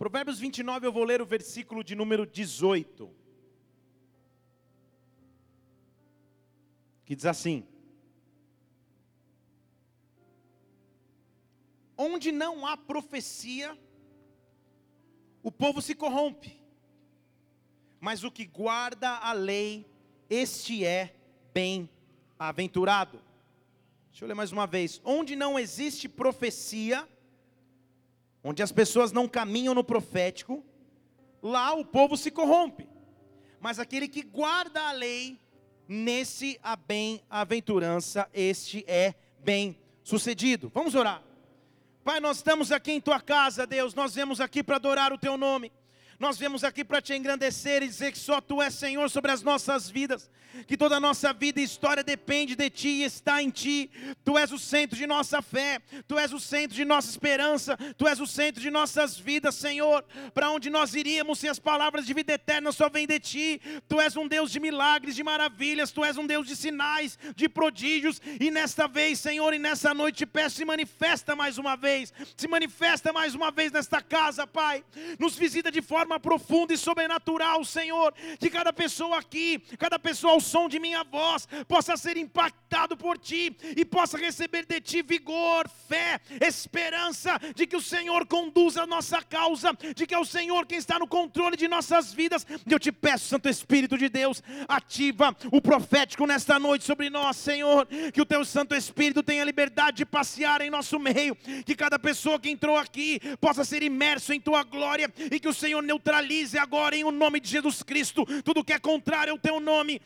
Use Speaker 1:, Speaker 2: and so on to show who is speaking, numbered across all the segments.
Speaker 1: Provérbios 29, eu vou ler o versículo de número 18. Que diz assim: Onde não há profecia, o povo se corrompe, mas o que guarda a lei, este é bem-aventurado. Deixa eu ler mais uma vez. Onde não existe profecia, onde as pessoas não caminham no profético, lá o povo se corrompe. Mas aquele que guarda a lei, nesse a bem-aventurança, este é bem-sucedido. Vamos orar. Pai, nós estamos aqui em tua casa, Deus, nós viemos aqui para adorar o teu nome. Nós viemos aqui para te engrandecer e dizer que só tu és Senhor sobre as nossas vidas que toda a nossa vida e história depende de Ti e está em Ti. Tu és o centro de nossa fé, Tu és o centro de nossa esperança, Tu és o centro de nossas vidas, Senhor. Para onde nós iríamos se as palavras de vida eterna só vêm de Ti? Tu és um Deus de milagres, de maravilhas, Tu és um Deus de sinais, de prodígios. E nesta vez, Senhor, e nessa noite te peço, se manifesta mais uma vez, se manifesta mais uma vez nesta casa, Pai. Nos visita de forma profunda e sobrenatural, Senhor. Que cada pessoa aqui, cada pessoa ao som de minha voz, possa ser impactado por Ti e possa receber de Ti vigor, fé, esperança de que o Senhor conduza a nossa causa, de que é o Senhor quem está no controle de nossas vidas. E eu te peço, Santo Espírito de Deus, ativa o profético nesta noite sobre nós, Senhor. Que o Teu Santo Espírito tenha liberdade de passear em nosso meio, que cada pessoa que entrou aqui possa ser imerso em Tua glória e que o Senhor neutralize agora em o nome de Jesus Cristo. Tudo que é contrário ao Teu nome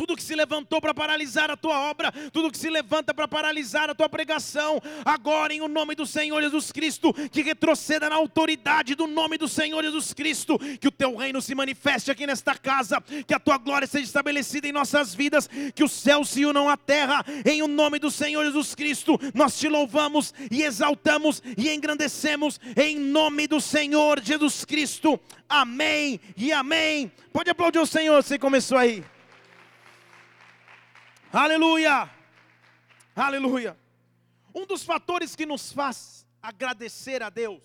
Speaker 1: tudo que se levantou para paralisar a tua obra, tudo que se levanta para paralisar a tua pregação, agora em o nome do Senhor Jesus Cristo, que retroceda na autoridade do nome do Senhor Jesus Cristo, que o teu reino se manifeste aqui nesta casa, que a tua glória seja estabelecida em nossas vidas, que o céu se unam à terra, em o nome do Senhor Jesus Cristo, nós te louvamos e exaltamos e engrandecemos, em nome do Senhor Jesus Cristo, amém e amém. Pode aplaudir o Senhor, você começou aí. Aleluia! Aleluia! Um dos fatores que nos faz agradecer a Deus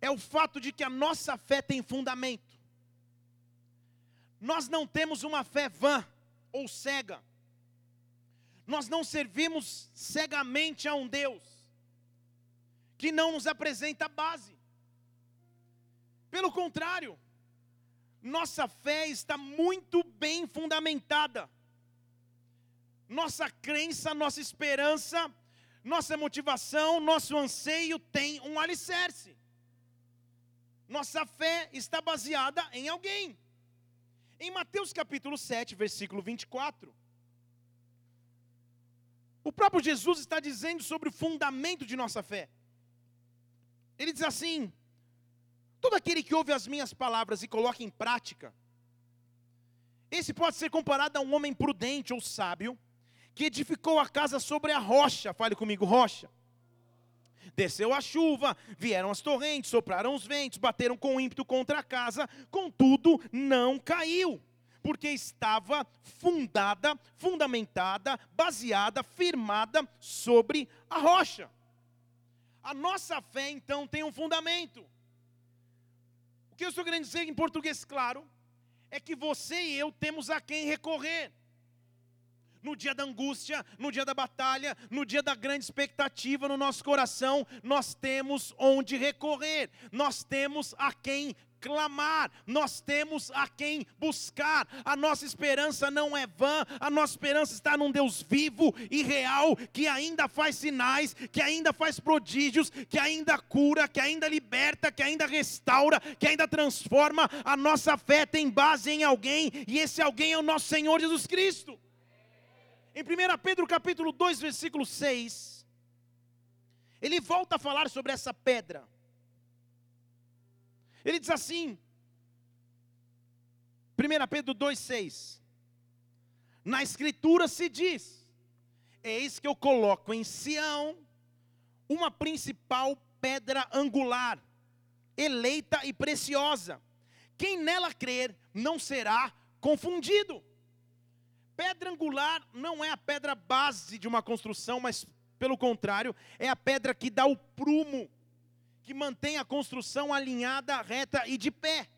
Speaker 1: é o fato de que a nossa fé tem fundamento. Nós não temos uma fé vã ou cega. Nós não servimos cegamente a um Deus que não nos apresenta base. Pelo contrário, nossa fé está muito bem fundamentada. Nossa crença, nossa esperança, nossa motivação, nosso anseio tem um alicerce. Nossa fé está baseada em alguém. Em Mateus capítulo 7, versículo 24, o próprio Jesus está dizendo sobre o fundamento de nossa fé. Ele diz assim: Todo aquele que ouve as minhas palavras e coloca em prática, esse pode ser comparado a um homem prudente ou sábio, que edificou a casa sobre a rocha, fale comigo, rocha. Desceu a chuva, vieram as torrentes, sopraram os ventos, bateram com ímpeto contra a casa, contudo não caiu, porque estava fundada, fundamentada, baseada, firmada sobre a rocha. A nossa fé então tem um fundamento que eu estou querendo dizer em português claro é que você e eu temos a quem recorrer. No dia da angústia, no dia da batalha, no dia da grande expectativa no nosso coração, nós temos onde recorrer, nós temos a quem clamar, nós temos a quem buscar. A nossa esperança não é vã, a nossa esperança está num Deus vivo e real, que ainda faz sinais, que ainda faz prodígios, que ainda cura, que ainda liberta, que ainda restaura, que ainda transforma. A nossa fé tem base em alguém, e esse alguém é o nosso Senhor Jesus Cristo. Em 1 Pedro capítulo 2, versículo 6, ele volta a falar sobre essa pedra. Ele diz assim, 1 Pedro 2,6: Na Escritura se diz: Eis que eu coloco em Sião uma principal pedra angular, eleita e preciosa. Quem nela crer não será confundido. Pedra angular não é a pedra base de uma construção, mas pelo contrário, é a pedra que dá o prumo que mantém a construção alinhada, reta e de pé.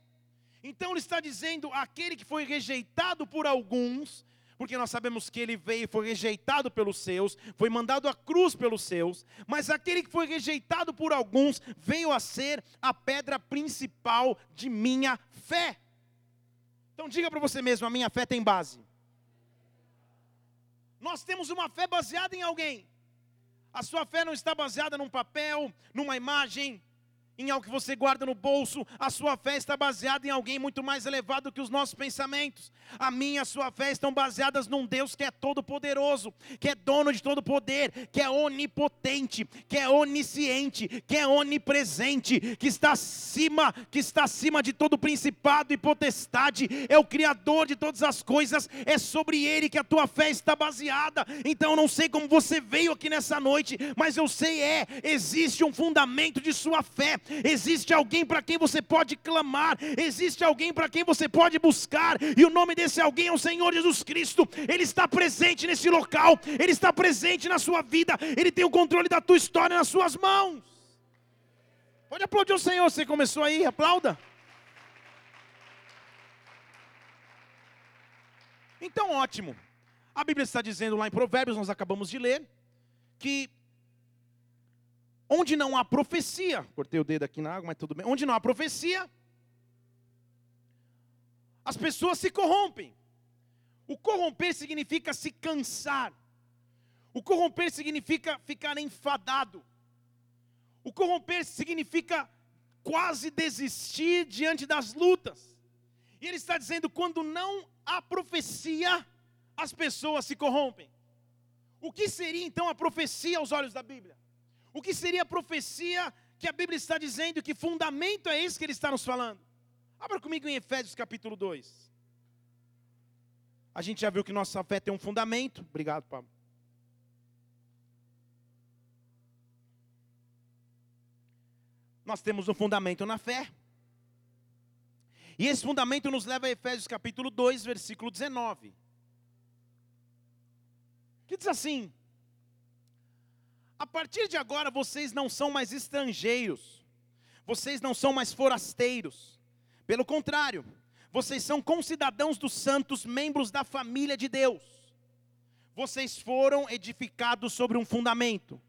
Speaker 1: Então ele está dizendo: aquele que foi rejeitado por alguns, porque nós sabemos que ele veio e foi rejeitado pelos seus, foi mandado à cruz pelos seus, mas aquele que foi rejeitado por alguns veio a ser a pedra principal de minha fé. Então diga para você mesmo: a minha fé tem base. Nós temos uma fé baseada em alguém. A sua fé não está baseada num papel, numa imagem, em algo que você guarda no bolso, a sua fé está baseada em alguém muito mais elevado que os nossos pensamentos. A minha e a sua fé estão baseadas num Deus que é todo poderoso, que é dono de todo poder, que é onipotente, que é onisciente, que é onipresente, que está acima, que está acima de todo principado e potestade, é o criador de todas as coisas, é sobre ele que a tua fé está baseada. Então eu não sei como você veio aqui nessa noite, mas eu sei é, existe um fundamento de sua fé existe alguém para quem você pode clamar, existe alguém para quem você pode buscar, e o nome desse alguém é o Senhor Jesus Cristo. Ele está presente nesse local, ele está presente na sua vida, ele tem o controle da tua história nas suas mãos. Pode aplaudir o Senhor, você começou aí, aplauda. Então, ótimo. A Bíblia está dizendo lá em Provérbios, nós acabamos de ler, que Onde não há profecia, cortei o dedo aqui na água, mas tudo bem. Onde não há profecia, as pessoas se corrompem. O corromper significa se cansar. O corromper significa ficar enfadado. O corromper significa quase desistir diante das lutas. E ele está dizendo: quando não há profecia, as pessoas se corrompem. O que seria então a profecia aos olhos da Bíblia? O que seria a profecia que a Bíblia está dizendo? Que fundamento é esse que ele está nos falando? Abra comigo em Efésios capítulo 2. A gente já viu que nossa fé tem um fundamento. Obrigado, Pablo. Nós temos um fundamento na fé. E esse fundamento nos leva a Efésios capítulo 2, versículo 19. Que diz assim: a partir de agora vocês não são mais estrangeiros, vocês não são mais forasteiros, pelo contrário, vocês são concidadãos dos santos, membros da família de Deus. Vocês foram edificados sobre um fundamento.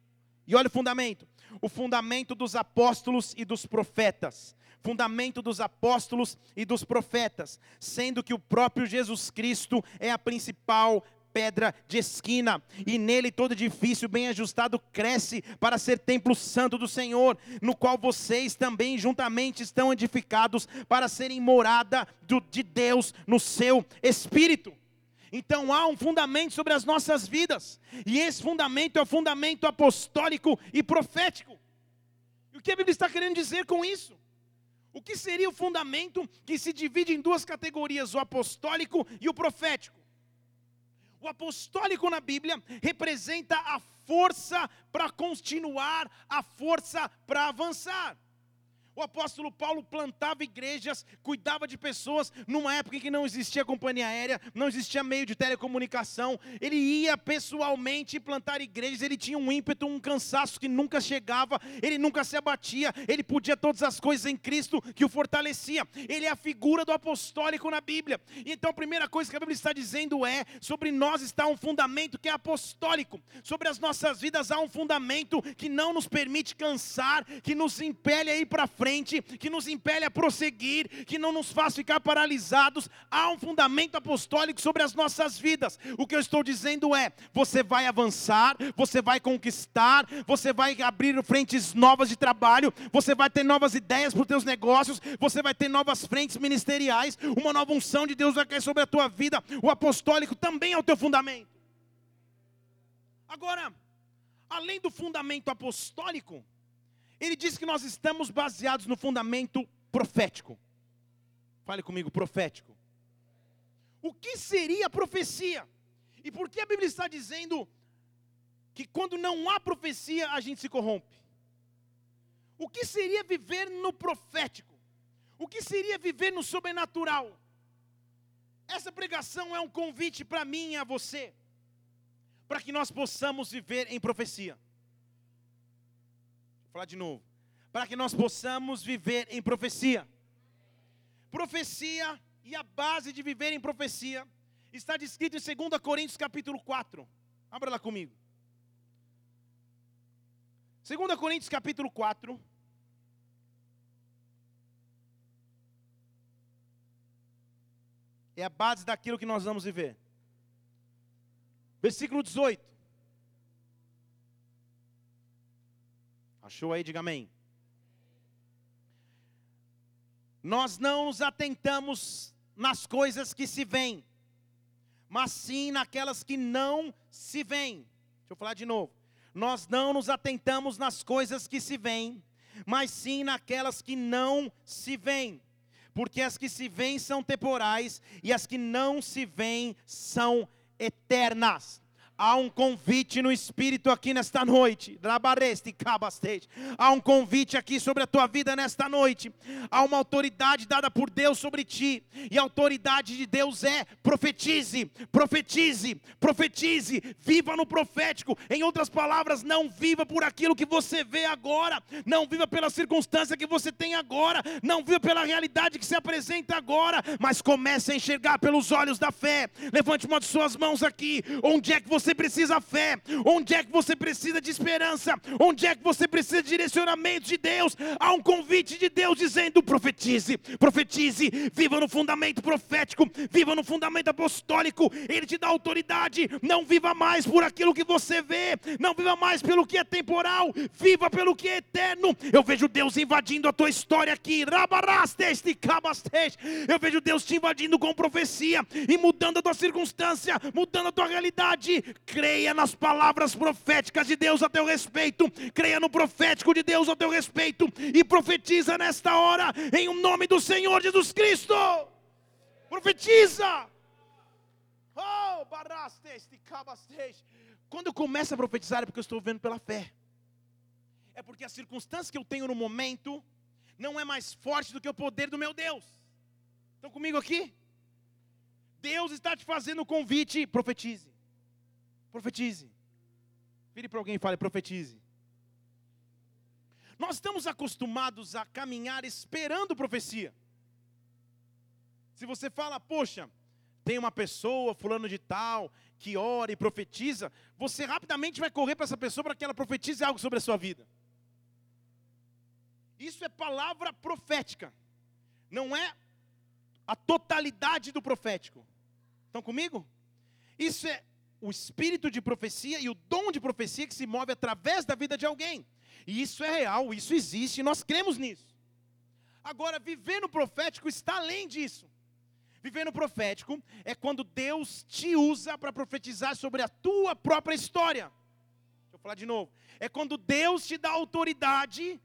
Speaker 1: E olha o fundamento: o fundamento dos apóstolos e dos profetas. Fundamento dos apóstolos e dos profetas, sendo que o próprio Jesus Cristo é a principal pedra de esquina, e nele todo edifício bem ajustado cresce para ser templo santo do Senhor, no qual vocês também juntamente estão edificados para serem morada do, de Deus no seu espírito. Então há um fundamento sobre as nossas vidas, e esse fundamento é o fundamento apostólico e profético. E o que a Bíblia está querendo dizer com isso? O que seria o fundamento que se divide em duas categorias, o apostólico e o profético? O apostólico na Bíblia representa a força para continuar, a força para avançar. O apóstolo Paulo plantava igrejas, cuidava de pessoas numa época em que não existia companhia aérea, não existia meio de telecomunicação. Ele ia pessoalmente plantar igrejas, ele tinha um ímpeto, um cansaço que nunca chegava, ele nunca se abatia, ele podia todas as coisas em Cristo que o fortalecia. Ele é a figura do apostólico na Bíblia. Então a primeira coisa que a Bíblia está dizendo é: sobre nós está um fundamento que é apostólico, sobre as nossas vidas há um fundamento que não nos permite cansar, que nos impele a ir para frente frente, que nos impele a prosseguir, que não nos faz ficar paralisados. Há um fundamento apostólico sobre as nossas vidas. O que eu estou dizendo é: você vai avançar, você vai conquistar, você vai abrir frentes novas de trabalho, você vai ter novas ideias para os teus negócios, você vai ter novas frentes ministeriais, uma nova unção de Deus vai cair sobre a tua vida. O apostólico também é o teu fundamento. Agora, além do fundamento apostólico, ele diz que nós estamos baseados no fundamento profético. Fale comigo, profético. O que seria profecia? E por que a Bíblia está dizendo que quando não há profecia a gente se corrompe? O que seria viver no profético? O que seria viver no sobrenatural? Essa pregação é um convite para mim e a você, para que nós possamos viver em profecia falar de novo. para que nós possamos viver em profecia. Profecia e a base de viver em profecia está descrito em 2 Coríntios capítulo 4. Abra lá comigo. 2 Coríntios capítulo 4. É a base daquilo que nós vamos viver. Versículo 18. Achou aí? Diga amém. Nós não nos atentamos nas coisas que se veem, mas sim naquelas que não se veem. Deixa eu falar de novo. Nós não nos atentamos nas coisas que se veem, mas sim naquelas que não se veem. Porque as que se veem são temporais e as que não se veem são eternas. Há um convite no Espírito aqui nesta noite. Há um convite aqui sobre a tua vida nesta noite. Há uma autoridade dada por Deus sobre ti. E a autoridade de Deus é profetize, profetize, profetize. Viva no profético. Em outras palavras, não viva por aquilo que você vê agora. Não viva pela circunstância que você tem agora. Não viva pela realidade que se apresenta agora. Mas comece a enxergar pelos olhos da fé. Levante uma de suas mãos aqui. Onde é que você você precisa fé, onde é que você precisa de esperança, onde é que você precisa de direcionamento de Deus. Há um convite de Deus dizendo: profetize, profetize, viva no fundamento profético, viva no fundamento apostólico. Ele te dá autoridade. Não viva mais por aquilo que você vê, não viva mais pelo que é temporal, viva pelo que é eterno. Eu vejo Deus invadindo a tua história aqui, eu vejo Deus te invadindo com profecia e mudando a tua circunstância, mudando a tua realidade creia nas palavras proféticas de Deus a teu respeito, creia no profético de Deus a teu respeito e profetiza nesta hora em o nome do Senhor Jesus Cristo. Profetiza. Oh, Quando começa a profetizar é porque eu estou vendo pela fé. É porque a circunstância que eu tenho no momento não é mais forte do que o poder do meu Deus. Estão comigo aqui? Deus está te fazendo o convite, profetize. Profetize. Vire para alguém e fale: profetize. Nós estamos acostumados a caminhar esperando profecia. Se você fala, poxa, tem uma pessoa, fulano de tal, que ora e profetiza, você rapidamente vai correr para essa pessoa para que ela profetize algo sobre a sua vida. Isso é palavra profética, não é a totalidade do profético. Estão comigo? Isso é o espírito de profecia e o dom de profecia que se move através da vida de alguém. E isso é real, isso existe, nós cremos nisso. Agora, viver no profético está além disso. Viver no profético é quando Deus te usa para profetizar sobre a tua própria história. Deixa eu falar de novo. É quando Deus te dá autoridade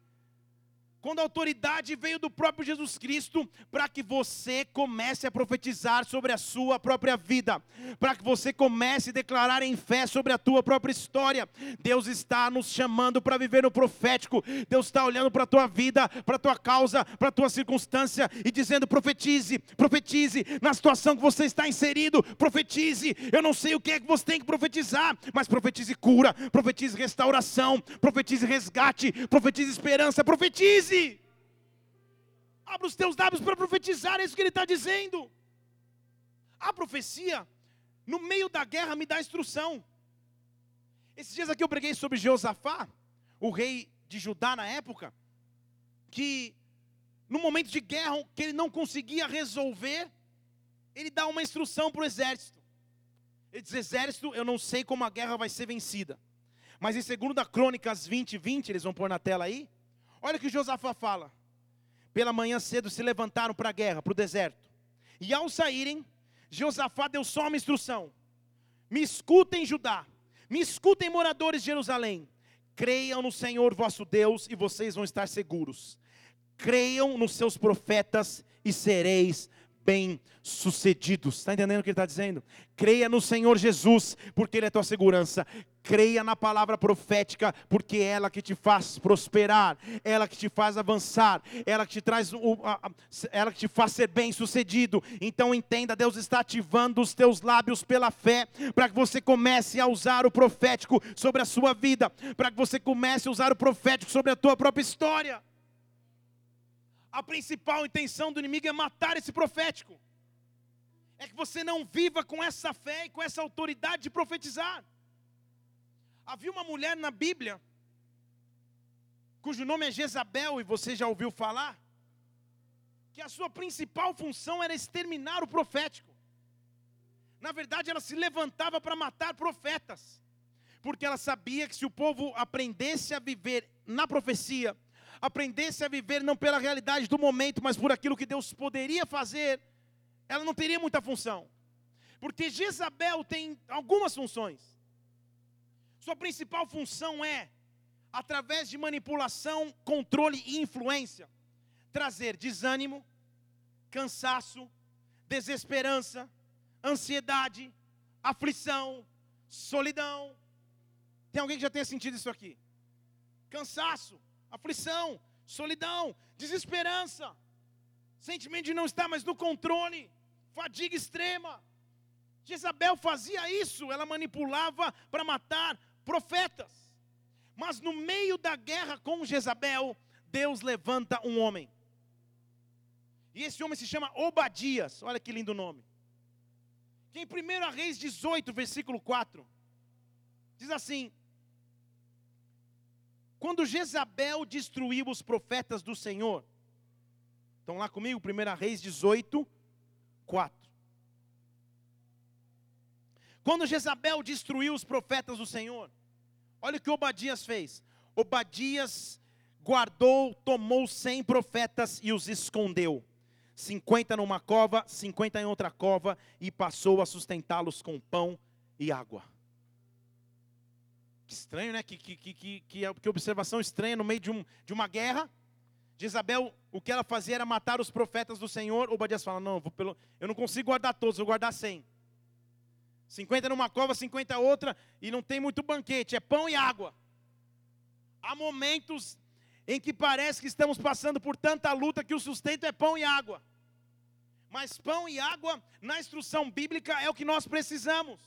Speaker 1: quando a autoridade veio do próprio Jesus Cristo, para que você comece a profetizar sobre a sua própria vida, para que você comece a declarar em fé sobre a tua própria história. Deus está nos chamando para viver no profético, Deus está olhando para a tua vida, para a tua causa, para a tua circunstância e dizendo: profetize, profetize na situação que você está inserido, profetize. Eu não sei o que é que você tem que profetizar, mas profetize cura, profetize restauração, profetize resgate, profetize esperança, profetize profetize. Abra os teus lábios para profetizar, é isso que ele está dizendo. A profecia, no meio da guerra, me dá instrução. Esses dias aqui eu preguei sobre Jeosafá, o rei de Judá na época, que no momento de guerra que ele não conseguia resolver, ele dá uma instrução para o exército. Ele diz: Exército, eu não sei como a guerra vai ser vencida. Mas em 2 Crônicas 20, 20, eles vão pôr na tela aí. Olha o que Josafá fala. Pela manhã cedo se levantaram para a guerra, para o deserto. E ao saírem, Josafá deu só uma instrução: Me escutem, Judá, me escutem, moradores de Jerusalém. Creiam no Senhor vosso Deus e vocês vão estar seguros. Creiam nos seus profetas e sereis bem-sucedidos. Está entendendo o que ele está dizendo? Creia no Senhor Jesus, porque Ele é tua segurança. Creia na palavra profética, porque é ela que te faz prosperar, ela que te faz avançar, ela que te traz, o, a, ela que te faz ser bem sucedido. Então entenda, Deus está ativando os teus lábios pela fé, para que você comece a usar o profético sobre a sua vida, para que você comece a usar o profético sobre a tua própria história. A principal intenção do inimigo é matar esse profético. É que você não viva com essa fé e com essa autoridade de profetizar. Havia uma mulher na Bíblia, cujo nome é Jezabel, e você já ouviu falar, que a sua principal função era exterminar o profético. Na verdade, ela se levantava para matar profetas, porque ela sabia que se o povo aprendesse a viver na profecia, aprendesse a viver não pela realidade do momento, mas por aquilo que Deus poderia fazer, ela não teria muita função. Porque Jezabel tem algumas funções. Sua principal função é, através de manipulação, controle e influência, trazer desânimo, cansaço, desesperança, ansiedade, aflição, solidão. Tem alguém que já tenha sentido isso aqui? Cansaço, aflição, solidão, desesperança, sentimento de não estar mais no controle, fadiga extrema. Jezabel fazia isso, ela manipulava para matar profetas. Mas no meio da guerra com Jezabel, Deus levanta um homem. E esse homem se chama Obadias, olha que lindo nome. Que em 1 Reis 18, versículo 4, diz assim: quando Jezabel destruiu os profetas do Senhor, estão lá comigo, 1 Reis 18, 4. Quando Jezabel destruiu os profetas do Senhor, olha o que Obadias fez. Obadias guardou, tomou cem profetas e os escondeu. 50 numa cova, 50 em outra cova, e passou a sustentá-los com pão e água. Que estranho, né? Que, que, que, que, que observação estranha no meio de, um, de uma guerra. De Isabel, o que ela fazia era matar os profetas do Senhor. Obadias fala: Não, vou pelo, eu não consigo guardar todos, vou guardar 100. 50 numa cova, 50 outra, e não tem muito banquete, é pão e água. Há momentos em que parece que estamos passando por tanta luta que o sustento é pão e água. Mas pão e água, na instrução bíblica, é o que nós precisamos.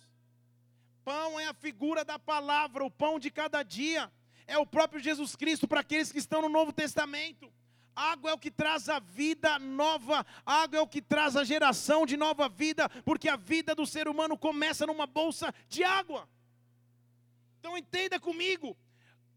Speaker 1: Pão é a figura da palavra, o pão de cada dia. É o próprio Jesus Cristo para aqueles que estão no Novo Testamento. Água é o que traz a vida nova, água é o que traz a geração de nova vida, porque a vida do ser humano começa numa bolsa de água. Então entenda comigo,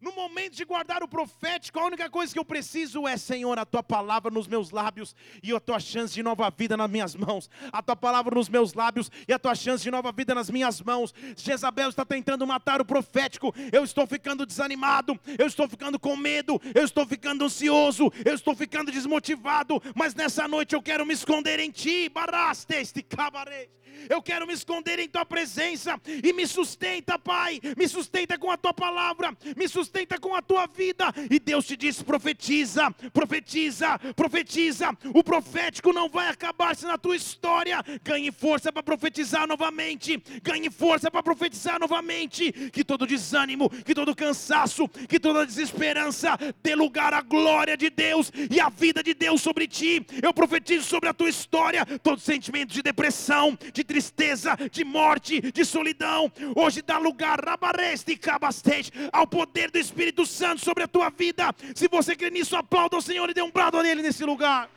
Speaker 1: no momento de guardar o profético, a única coisa que eu preciso é, Senhor, a tua palavra nos meus lábios e a tua chance de nova vida nas minhas mãos. A tua palavra nos meus lábios e a tua chance de nova vida nas minhas mãos. Jezabel está tentando matar o profético. Eu estou ficando desanimado, eu estou ficando com medo, eu estou ficando ansioso, eu estou ficando desmotivado. Mas nessa noite eu quero me esconder em ti. Baraste este cabarete eu quero me esconder em tua presença e me sustenta, Pai, me sustenta com a tua palavra, me sustenta com a tua vida. E Deus te diz: profetiza, profetiza, profetiza. O profético não vai acabar-se na tua história. Ganhe força para profetizar novamente, ganhe força para profetizar novamente. Que todo desânimo, que todo cansaço, que toda desesperança dê lugar à glória de Deus e à vida de Deus sobre ti. Eu profetizo sobre a tua história todo sentimento de depressão, de tristeza, de morte, de solidão. Hoje dá lugar, rabareste cabastete, ao poder do Espírito Santo sobre a tua vida. Se você crê nisso, aplauda o Senhor e dê um brado a Ele nesse lugar.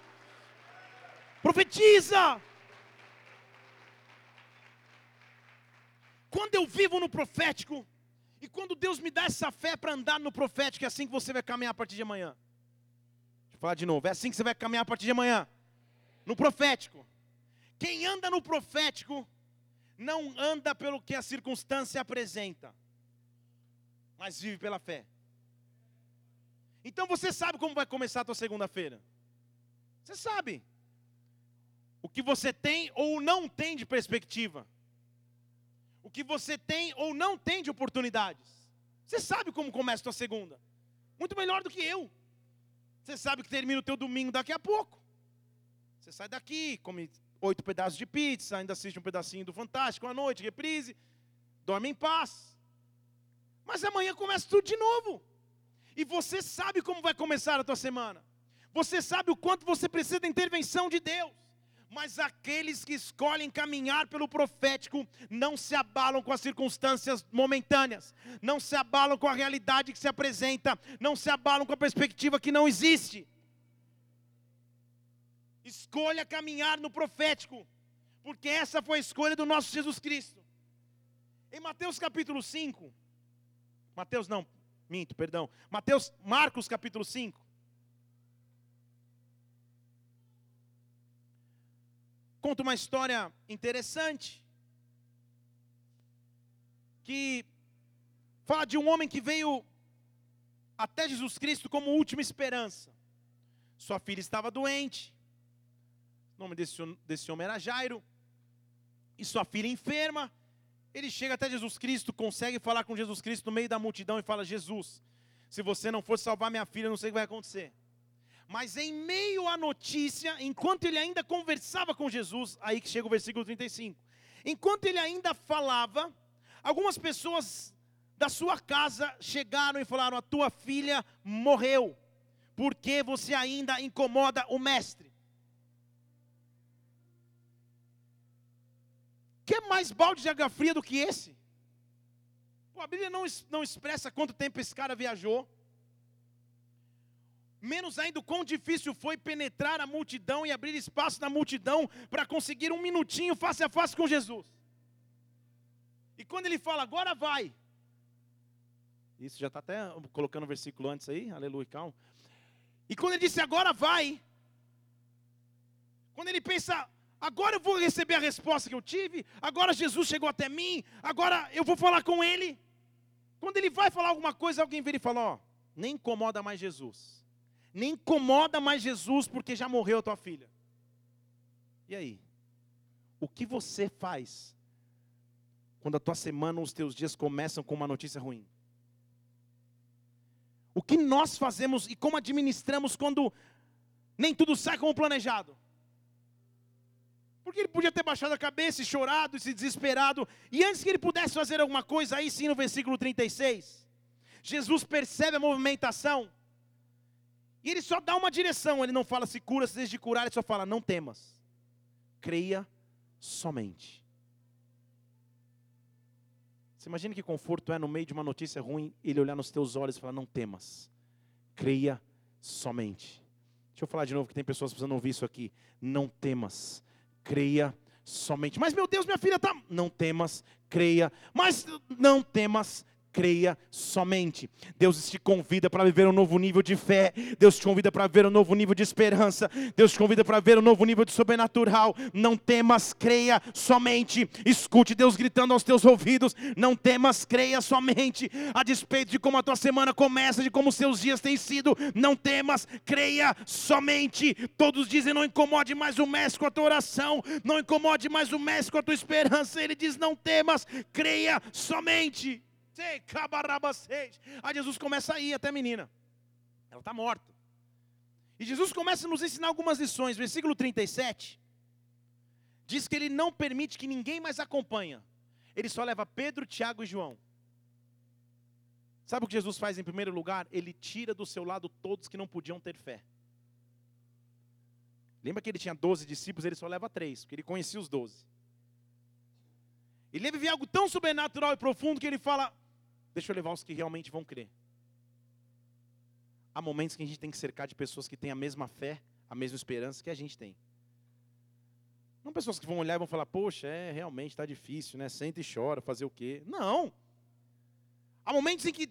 Speaker 1: Profetiza. Quando eu vivo no profético, e quando Deus me dá essa fé para andar no profético, é assim que você vai caminhar a partir de amanhã. Deixa eu falar de novo, é assim que você vai caminhar a partir de amanhã. No profético. Quem anda no profético não anda pelo que a circunstância apresenta, mas vive pela fé. Então você sabe como vai começar a tua segunda-feira. Você sabe o que você tem ou não tem de perspectiva. O que você tem ou não tem de oportunidades. Você sabe como começa a tua segunda. Muito melhor do que eu. Você sabe que termina o teu domingo daqui a pouco. Você sai daqui, come oito pedaços de pizza, ainda assiste um pedacinho do Fantástico à noite, reprise, dorme em paz. Mas amanhã começa tudo de novo. E você sabe como vai começar a tua semana. Você sabe o quanto você precisa da intervenção de Deus. Mas aqueles que escolhem caminhar pelo profético não se abalam com as circunstâncias momentâneas, não se abalam com a realidade que se apresenta, não se abalam com a perspectiva que não existe. Escolha caminhar no profético, porque essa foi a escolha do nosso Jesus Cristo. Em Mateus capítulo 5, Mateus não, minto, perdão. Mateus, Marcos capítulo 5. Conta uma história interessante que fala de um homem que veio até Jesus Cristo como última esperança. Sua filha estava doente. O nome desse, desse homem era Jairo. E sua filha enferma. Ele chega até Jesus Cristo, consegue falar com Jesus Cristo no meio da multidão e fala: Jesus, se você não for salvar minha filha, não sei o que vai acontecer. Mas em meio à notícia, enquanto ele ainda conversava com Jesus, aí que chega o versículo 35. Enquanto ele ainda falava, algumas pessoas da sua casa chegaram e falaram: A tua filha morreu, porque você ainda incomoda o mestre. Que mais balde de água fria do que esse? Pô, a Bíblia não, não expressa quanto tempo esse cara viajou. Menos ainda o quão difícil foi penetrar a multidão e abrir espaço na multidão para conseguir um minutinho face a face com Jesus. E quando ele fala, agora vai. Isso já está até colocando o versículo antes aí, aleluia, calma. E quando ele disse, agora vai. Quando ele pensa, Agora eu vou receber a resposta que eu tive. Agora Jesus chegou até mim. Agora eu vou falar com ele. Quando ele vai falar alguma coisa, alguém vira e fala: Ó, nem incomoda mais Jesus. Nem incomoda mais Jesus porque já morreu a tua filha. E aí? O que você faz quando a tua semana, os teus dias começam com uma notícia ruim? O que nós fazemos e como administramos quando nem tudo sai como planejado? Porque ele podia ter baixado a cabeça e chorado e se desesperado. E antes que ele pudesse fazer alguma coisa, aí sim no versículo 36, Jesus percebe a movimentação. E ele só dá uma direção. Ele não fala se cura, se deseja de curar, ele só fala: não temas. Creia somente. Você imagina que conforto é no meio de uma notícia ruim, ele olhar nos teus olhos e falar: não temas. Creia somente. Deixa eu falar de novo que tem pessoas precisando ouvir isso aqui. Não temas creia somente. Mas meu Deus, minha filha está. Não temas, creia. Mas não temas, creia somente. Deus te convida para viver um novo nível de fé. Deus te convida para ver um novo nível de esperança. Deus te convida para ver um novo nível de sobrenatural. Não temas, creia somente. Escute Deus gritando aos teus ouvidos. Não temas, creia somente. A despeito de como a tua semana começa, de como os seus dias têm sido. Não temas, creia somente. Todos dizem: não incomode mais o mestre com a tua oração. Não incomode mais o mestre com a tua esperança. Ele diz: não temas, creia somente. Aí Jesus começa a ir até a menina. Ela está morta. E Jesus começa a nos ensinar algumas lições. Versículo 37 diz que ele não permite que ninguém mais acompanha. Ele só leva Pedro, Tiago e João. Sabe o que Jesus faz em primeiro lugar? Ele tira do seu lado todos que não podiam ter fé. Lembra que ele tinha 12 discípulos, ele só leva três, porque ele conhecia os 12. Ele vive algo tão sobrenatural e profundo que ele fala: Deixa eu levar os que realmente vão crer. Há momentos que a gente tem que cercar de pessoas que têm a mesma fé, a mesma esperança que a gente tem. Não pessoas que vão olhar e vão falar, poxa, é, realmente está difícil, né? Senta e chora, fazer o quê? Não. Há momentos em que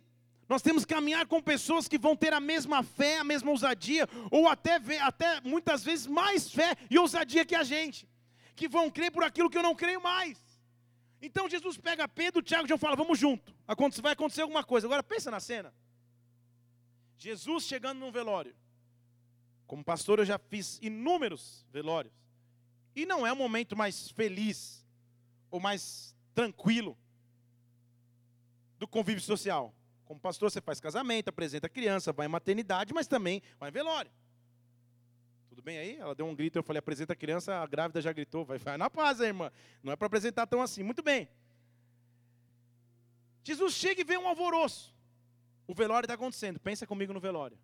Speaker 1: nós temos que caminhar com pessoas que vão ter a mesma fé, a mesma ousadia, ou até, até muitas vezes mais fé e ousadia que a gente, que vão crer por aquilo que eu não creio mais. Então Jesus pega Pedro, Tiago e João fala: Vamos junto. Vai acontecer alguma coisa. Agora pensa na cena. Jesus chegando num velório. Como pastor, eu já fiz inúmeros velórios. E não é o momento mais feliz ou mais tranquilo do convívio social. Como pastor, você faz casamento, apresenta criança, vai em maternidade, mas também vai em velório. Bem aí? Ela deu um grito, eu falei, apresenta a criança, a grávida já gritou, vai, vai na paz, irmã. Não é para apresentar tão assim. Muito bem. Jesus chega e vê um alvoroço. O velório está acontecendo. Pensa comigo no velório.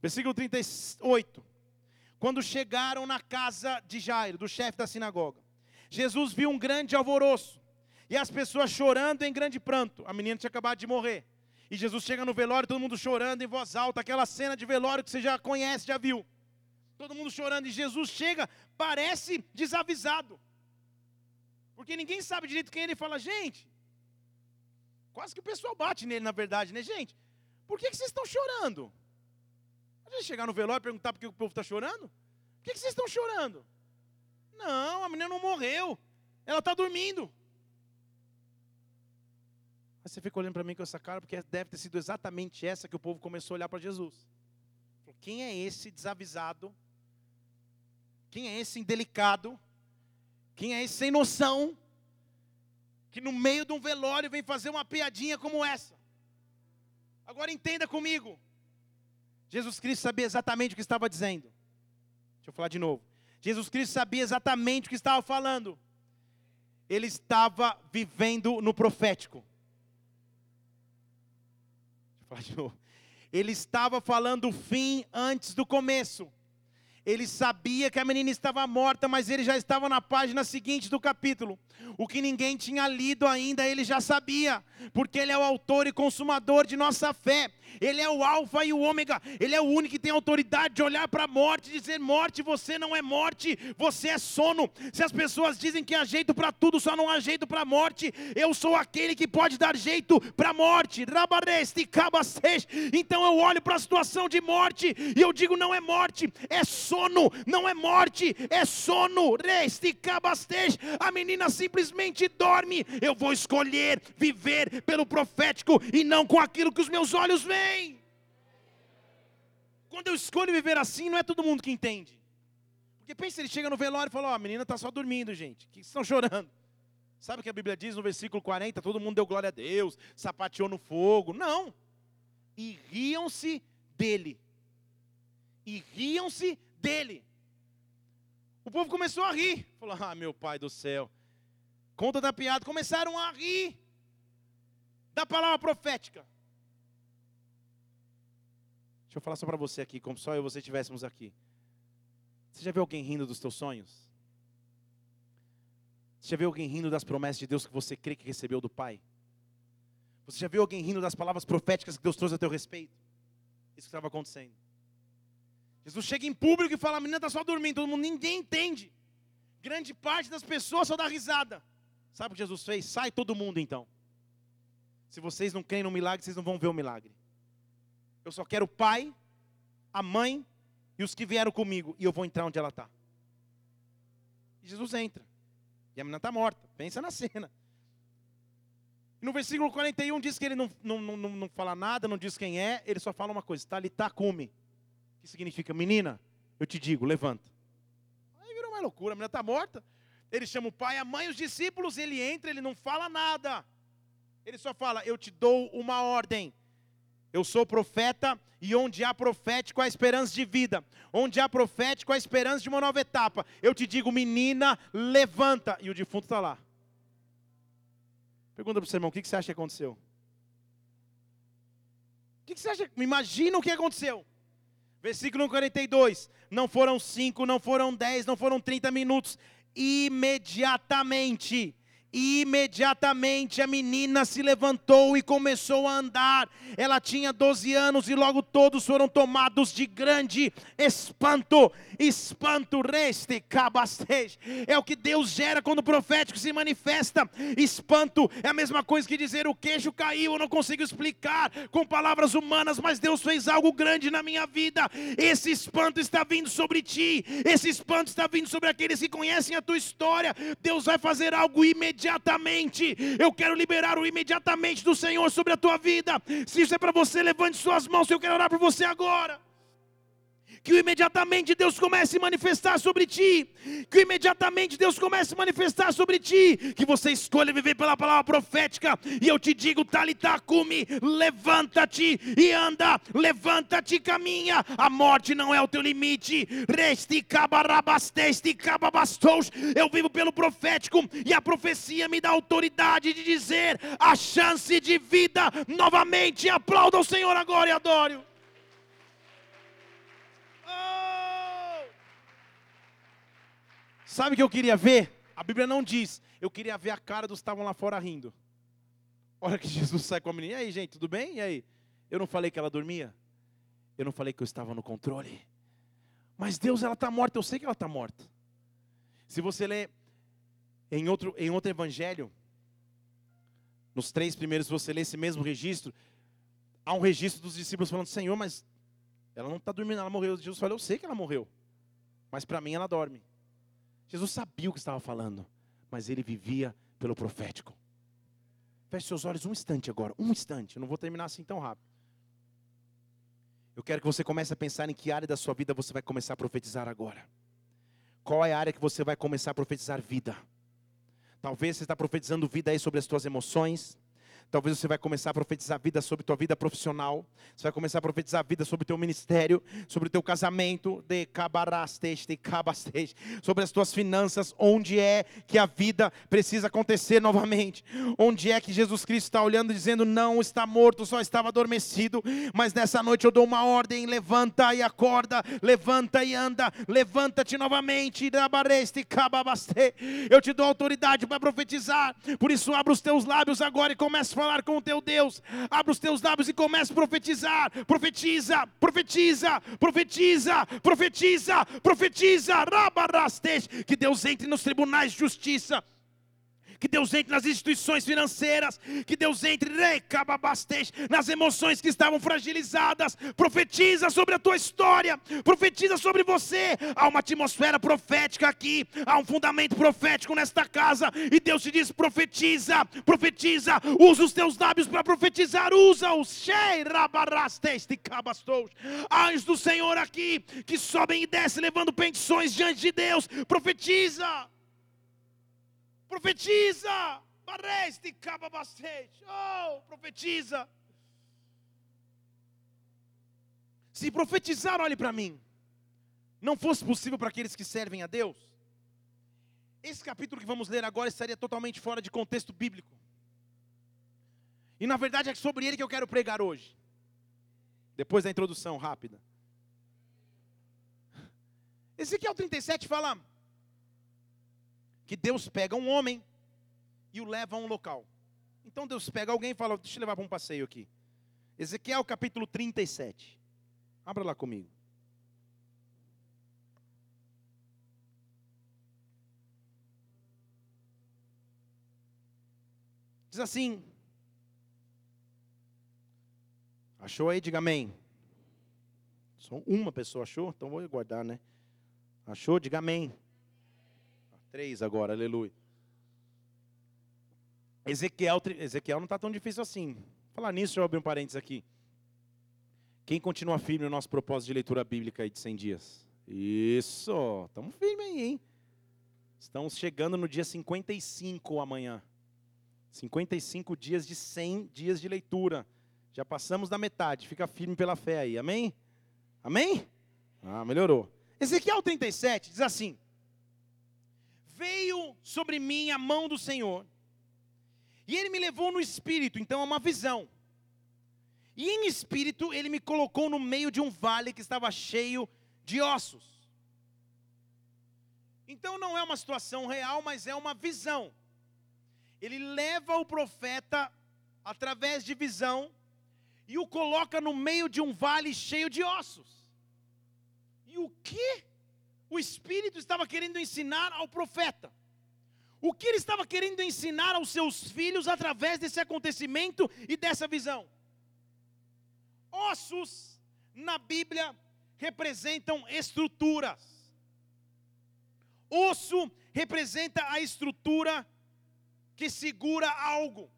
Speaker 1: Versículo 38. Quando chegaram na casa de Jairo, do chefe da sinagoga, Jesus viu um grande alvoroço e as pessoas chorando em grande pranto. A menina tinha acabado de morrer. E Jesus chega no velório, todo mundo chorando em voz alta, aquela cena de velório que você já conhece, já viu. Todo mundo chorando, e Jesus chega, parece desavisado. Porque ninguém sabe direito quem ele é. fala, gente. Quase que o pessoal bate nele, na verdade, né, gente? Por que, que vocês estão chorando? A gente chegar no velório e perguntar por que o povo está chorando? Por que, que vocês estão chorando? Não, a menina não morreu. Ela está dormindo. Aí você fica olhando para mim com essa cara, porque deve ter sido exatamente essa que o povo começou a olhar para Jesus. Quem é esse desavisado? Quem é esse indelicado? Quem é esse sem noção? Que no meio de um velório vem fazer uma piadinha como essa. Agora entenda comigo. Jesus Cristo sabia exatamente o que estava dizendo. Deixa eu falar de novo. Jesus Cristo sabia exatamente o que estava falando. Ele estava vivendo no profético. Deixa eu falar de novo. Ele estava falando o fim antes do começo. Ele sabia que a menina estava morta, mas ele já estava na página seguinte do capítulo. O que ninguém tinha lido ainda, ele já sabia, porque ele é o autor e consumador de nossa fé. Ele é o alfa e o ômega. Ele é o único que tem autoridade de olhar para a morte e dizer: morte, você não é morte, você é sono. Se as pessoas dizem que há jeito para tudo, só não há jeito para a morte, eu sou aquele que pode dar jeito para a morte. Então eu olho para a situação de morte e eu digo: não é morte, é sono não é morte, é sono. A menina simplesmente dorme. Eu vou escolher viver pelo profético e não com aquilo que os meus olhos veem. Quando eu escolho viver assim, não é todo mundo que entende. Porque pensa, ele chega no velório e fala: Ó, oh, a menina está só dormindo, gente. que estão chorando? Sabe o que a Bíblia diz no versículo 40? Todo mundo deu glória a Deus, sapateou no fogo. Não. E riam-se dele. E riam-se dele. O povo começou a rir. Falou: Ah, meu pai do céu. Conta da piada. Começaram a rir da palavra profética. Deixa eu falar só para você aqui, como só eu e você estivéssemos aqui. Você já viu alguém rindo dos teus sonhos? Você já viu alguém rindo das promessas de Deus que você crê que recebeu do Pai? Você já viu alguém rindo das palavras proféticas que Deus trouxe a teu respeito? Isso que estava acontecendo. Jesus chega em público e fala: a menina está só dormindo, todo mundo, ninguém entende. Grande parte das pessoas só dá risada. Sabe o que Jesus fez? Sai todo mundo então. Se vocês não creem no milagre, vocês não vão ver o milagre. Eu só quero o pai, a mãe e os que vieram comigo. E eu vou entrar onde ela está. E Jesus entra. E a menina está morta. Pensa na cena. No versículo 41 diz que ele não, não, não, não fala nada, não diz quem é, ele só fala uma coisa: Talita come que significa, menina, eu te digo, levanta. Aí virou uma loucura, a menina está morta. Ele chama o pai, a mãe, os discípulos, ele entra, ele não fala nada. Ele só fala, eu te dou uma ordem. Eu sou profeta e onde há profético há esperança de vida. Onde há profético há esperança de uma nova etapa. Eu te digo, menina, levanta. E o defunto está lá. Pergunta para o seu irmão, o que você acha que aconteceu? O que você acha? Imagina o que aconteceu. Versículo 42. Não foram cinco, não foram dez, não foram trinta minutos. Imediatamente imediatamente a menina se levantou e começou a andar. Ela tinha 12 anos e logo todos foram tomados de grande espanto. Espanto reste cabastej. É o que Deus gera quando o profético se manifesta. Espanto é a mesma coisa que dizer o queixo caiu. Eu não consigo explicar com palavras humanas, mas Deus fez algo grande na minha vida. Esse espanto está vindo sobre ti. Esse espanto está vindo sobre aqueles que conhecem a tua história. Deus vai fazer algo imediato imediatamente. Eu quero liberar o imediatamente do Senhor sobre a tua vida. Se isso é para você, levante suas mãos. Eu quero orar por você agora que imediatamente Deus comece a manifestar sobre ti, que imediatamente Deus comece a manifestar sobre ti, que você escolha viver pela palavra profética, e eu te digo, Talitacumi, levanta-te e anda, levanta-te e caminha, a morte não é o teu limite, resti cabarabasteste cababastos, eu vivo pelo profético, e a profecia me dá autoridade de dizer a chance de vida. Novamente, aplauda o Senhor agora e adore. Sabe o que eu queria ver? A Bíblia não diz. Eu queria ver a cara dos que estavam lá fora rindo. Olha que Jesus sai com a menina. E aí, gente, tudo bem? E aí? Eu não falei que ela dormia? Eu não falei que eu estava no controle? Mas Deus, ela está morta, eu sei que ela está morta. Se você ler em outro, em outro evangelho, nos três primeiros, se você ler esse mesmo registro, há um registro dos discípulos falando: Senhor, mas ela não está dormindo, ela morreu. Jesus falou: Eu sei que ela morreu, mas para mim ela dorme. Jesus sabia o que estava falando, mas ele vivia pelo profético. Feche seus olhos um instante agora, um instante. Eu não vou terminar assim tão rápido. Eu quero que você comece a pensar em que área da sua vida você vai começar a profetizar agora. Qual é a área que você vai começar a profetizar vida? Talvez você está profetizando vida aí sobre as suas emoções, Talvez você vai começar a profetizar vida sobre tua vida profissional. Você vai começar a profetizar vida sobre teu ministério, sobre teu casamento, de de sobre as tuas finanças, onde é que a vida precisa acontecer novamente. Onde é que Jesus Cristo está olhando e dizendo: "Não está morto, só estava adormecido". Mas nessa noite eu dou uma ordem: levanta e acorda, levanta e anda, levanta-te novamente. Eu te dou autoridade para profetizar. Por isso abra os teus lábios agora e comece a falar com o teu Deus. Abra os teus lábios e comece a profetizar. Profetiza, profetiza, profetiza, profetiza, profetiza. Que Deus entre nos tribunais de justiça que Deus entre nas instituições financeiras, que Deus entre nas emoções que estavam fragilizadas. Profetiza sobre a tua história, profetiza sobre você. Há uma atmosfera profética aqui, há um fundamento profético nesta casa, e Deus te diz: profetiza, profetiza, usa os teus lábios para profetizar, usa-os. Anjos do Senhor aqui, que sobem e descem levando petições diante de Deus, profetiza. Profetiza! Bareste cababastete. Oh, profetiza! Se profetizar, olhe para mim, não fosse possível para aqueles que servem a Deus, esse capítulo que vamos ler agora estaria totalmente fora de contexto bíblico. E na verdade é sobre ele que eu quero pregar hoje. Depois da introdução rápida. Ezequiel 37 fala: que Deus pega um homem e o leva a um local. Então Deus pega alguém e fala: Deixa eu levar para um passeio aqui. Ezequiel capítulo 37. Abra lá comigo. Diz assim. Achou aí? Diga amém. Só uma pessoa achou, então vou guardar, né? Achou? Diga amém. Três agora, aleluia. Ezequiel, Ezequiel não está tão difícil assim. Falar nisso, eu abri um parênteses aqui. Quem continua firme no nosso propósito de leitura bíblica aí de 100 dias? Isso, estamos firmes aí, hein? Estamos chegando no dia 55 amanhã. 55 dias de 100 dias de leitura. Já passamos da metade, fica firme pela fé aí, amém? Amém? Ah, melhorou. Ezequiel 37 diz assim: veio sobre mim a mão do Senhor, e ele me levou no espírito, então é uma visão. E em espírito ele me colocou no meio de um vale que estava cheio de ossos. Então não é uma situação real, mas é uma visão. Ele leva o profeta através de visão e o coloca no meio de um vale cheio de ossos. E o que o Espírito estava querendo ensinar ao profeta. O que ele estava querendo ensinar aos seus filhos através desse acontecimento e dessa visão? Ossos na Bíblia representam estruturas. Osso representa a estrutura que segura algo,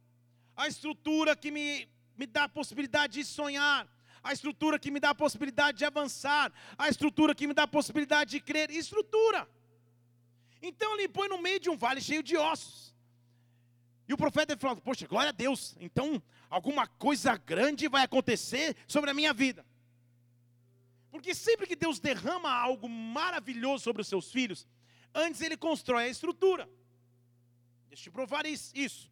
Speaker 1: a estrutura que me, me dá a possibilidade de sonhar, a estrutura que me dá a possibilidade de avançar, a estrutura que me dá a possibilidade de crer, estrutura. Então ele põe no meio de um vale cheio de ossos. E o profeta falou: Poxa, glória a Deus, então alguma coisa grande vai acontecer sobre a minha vida. Porque sempre que Deus derrama algo maravilhoso sobre os seus filhos, antes ele constrói a estrutura. Deixa eu provar isso.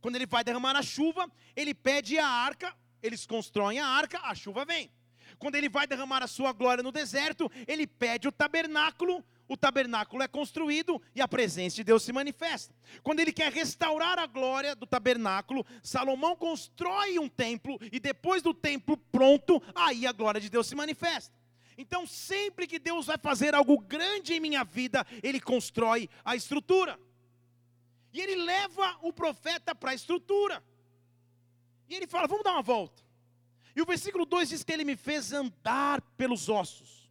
Speaker 1: Quando ele vai derramar a chuva, ele pede a arca eles constroem a arca, a chuva vem. Quando ele vai derramar a sua glória no deserto, ele pede o tabernáculo, o tabernáculo é construído e a presença de Deus se manifesta. Quando ele quer restaurar a glória do tabernáculo, Salomão constrói um templo e depois do templo pronto, aí a glória de Deus se manifesta. Então, sempre que Deus vai fazer algo grande em minha vida, Ele constrói a estrutura. E Ele leva o profeta para a estrutura. E ele fala: Vamos dar uma volta. E o versículo 2 diz que ele me fez andar pelos ossos.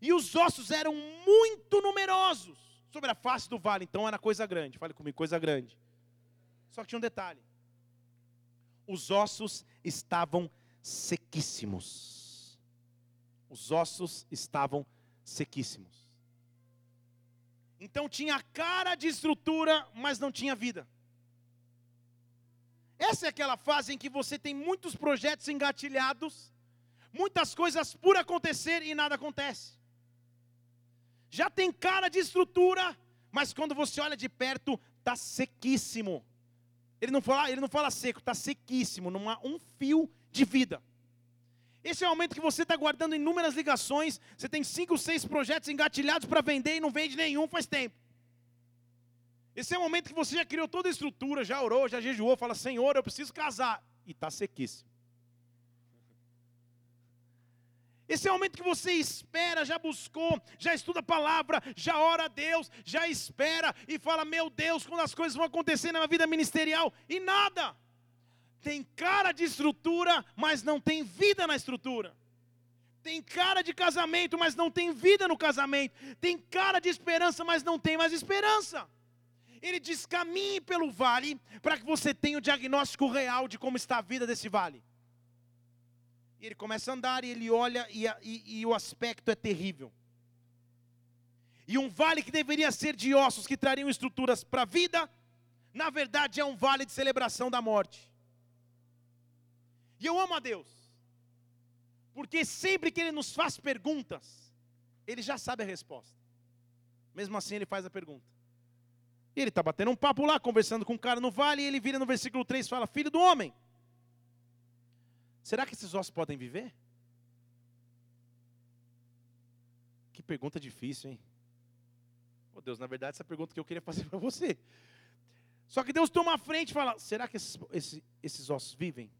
Speaker 1: E os ossos eram muito numerosos sobre a face do vale, então era coisa grande. Fale comigo, coisa grande. Só que tinha um detalhe: os ossos estavam sequíssimos. Os ossos estavam sequíssimos. Então tinha cara de estrutura, mas não tinha vida. Essa é aquela fase em que você tem muitos projetos engatilhados, muitas coisas por acontecer e nada acontece. Já tem cara de estrutura, mas quando você olha de perto, está sequíssimo. Ele não fala, ele não fala seco, está sequíssimo, não há um fio de vida. Esse é o momento que você está guardando inúmeras ligações, você tem cinco, seis projetos engatilhados para vender e não vende nenhum faz tempo. Esse é o momento que você já criou toda a estrutura, já orou, já jejuou, fala, Senhor, eu preciso casar. E está sequíssimo. Esse é o momento que você espera, já buscou, já estuda a palavra, já ora a Deus, já espera e fala: Meu Deus, quando as coisas vão acontecer na minha vida ministerial, e nada. Tem cara de estrutura, mas não tem vida na estrutura. Tem cara de casamento, mas não tem vida no casamento. Tem cara de esperança, mas não tem mais esperança. Ele diz: caminhe pelo vale, para que você tenha o diagnóstico real de como está a vida desse vale. E ele começa a andar e ele olha e, e, e o aspecto é terrível. E um vale que deveria ser de ossos que trariam estruturas para a vida, na verdade é um vale de celebração da morte. E eu amo a Deus, porque sempre que Ele nos faz perguntas, Ele já sabe a resposta. Mesmo assim, Ele faz a pergunta. E ele está batendo um papo lá, conversando com um cara no vale, e ele vira no versículo 3 e fala: Filho do homem, será que esses ossos podem viver? Que pergunta difícil, hein? Oh, Deus, na verdade, essa pergunta que eu queria fazer para você. Só que Deus toma a frente e fala: será que esses, esses, esses ossos vivem?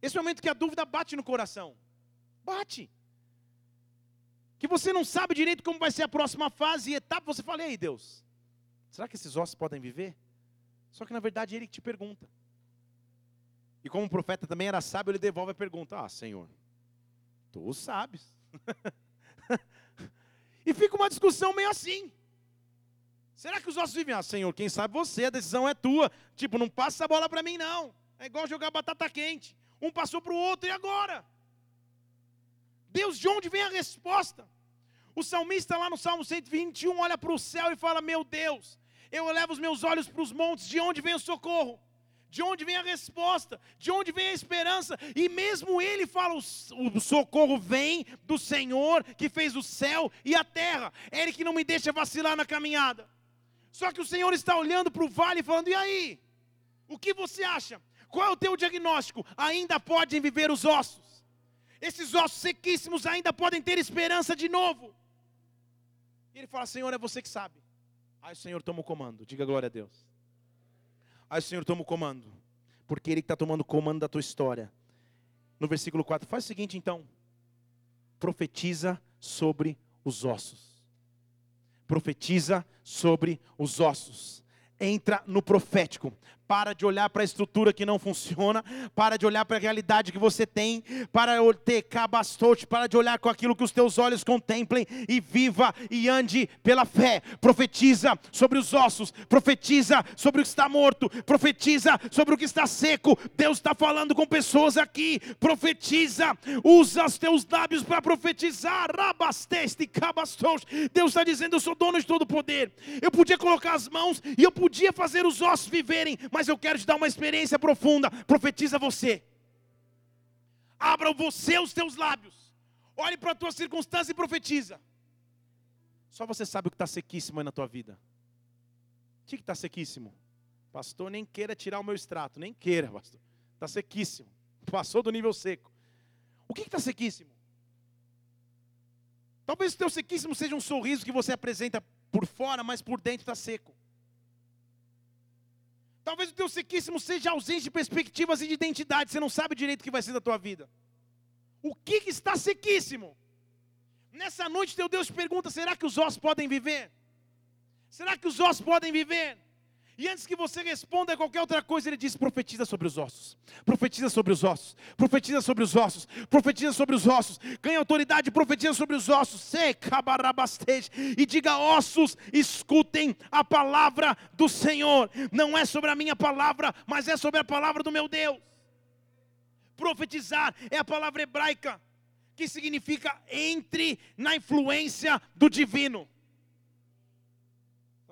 Speaker 1: Esse é o momento que a dúvida bate no coração. Bate que você não sabe direito como vai ser a próxima fase e etapa, você fala, ei Deus, será que esses ossos podem viver? Só que na verdade ele que te pergunta. E como o profeta também era sábio, ele devolve a pergunta: Ah, Senhor, tu sabes. e fica uma discussão meio assim. Será que os ossos vivem? Ah, Senhor, quem sabe você, a decisão é tua. Tipo, não passa a bola para mim, não. É igual jogar batata quente. Um passou para o outro, e agora? Deus, de onde vem a resposta? O salmista lá no Salmo 121 olha para o céu e fala: Meu Deus, eu levo os meus olhos para os montes, de onde vem o socorro? De onde vem a resposta? De onde vem a esperança? E mesmo ele fala: o socorro vem do Senhor que fez o céu e a terra. É Ele que não me deixa vacilar na caminhada. Só que o Senhor está olhando para o vale e falando: e aí? O que você acha? Qual é o teu diagnóstico? Ainda podem viver os ossos. Esses ossos sequíssimos ainda podem ter esperança de novo. E ele fala: Senhor, é você que sabe. Aí o Senhor toma o comando, diga glória a Deus. Aí o Senhor toma o comando, porque Ele está tomando o comando da tua história. No versículo 4, faz o seguinte então: profetiza sobre os ossos. Profetiza sobre os ossos. Entra no profético. Para de olhar para a estrutura que não funciona, para de olhar para a realidade que você tem, para ter cabastote, para de olhar com aquilo que os teus olhos contemplem e viva e ande pela fé. Profetiza sobre os ossos, profetiza sobre o que está morto, profetiza sobre o que está seco. Deus está falando com pessoas aqui. Profetiza, usa os teus lábios para profetizar. Rabasteste, cabastote. Deus está dizendo: Eu sou dono de todo o poder. Eu podia colocar as mãos e eu podia fazer os ossos viverem, mas eu quero te dar uma experiência profunda. Profetiza você. Abra você os teus lábios. Olhe para a tua circunstância e profetiza. Só você sabe o que está sequíssimo aí na tua vida. O que está sequíssimo? Pastor, nem queira tirar o meu extrato. Nem queira, pastor. Está sequíssimo. Passou do nível seco. O que está sequíssimo? Talvez o teu sequíssimo seja um sorriso que você apresenta por fora, mas por dentro está seco. Talvez o teu sequíssimo seja ausente de perspectivas e de identidade, você não sabe direito o que vai ser da tua vida. O que, que está sequíssimo? Nessa noite, teu Deus pergunta: será que os ossos podem viver? Será que os ossos podem viver? E antes que você responda qualquer outra coisa, ele diz: profetiza sobre os ossos, profetiza sobre os ossos, profetiza sobre os ossos, profetiza sobre os ossos, ganha autoridade, profetiza sobre os ossos, seca, e diga: ossos, escutem a palavra do Senhor, não é sobre a minha palavra, mas é sobre a palavra do meu Deus. Profetizar é a palavra hebraica que significa entre na influência do divino.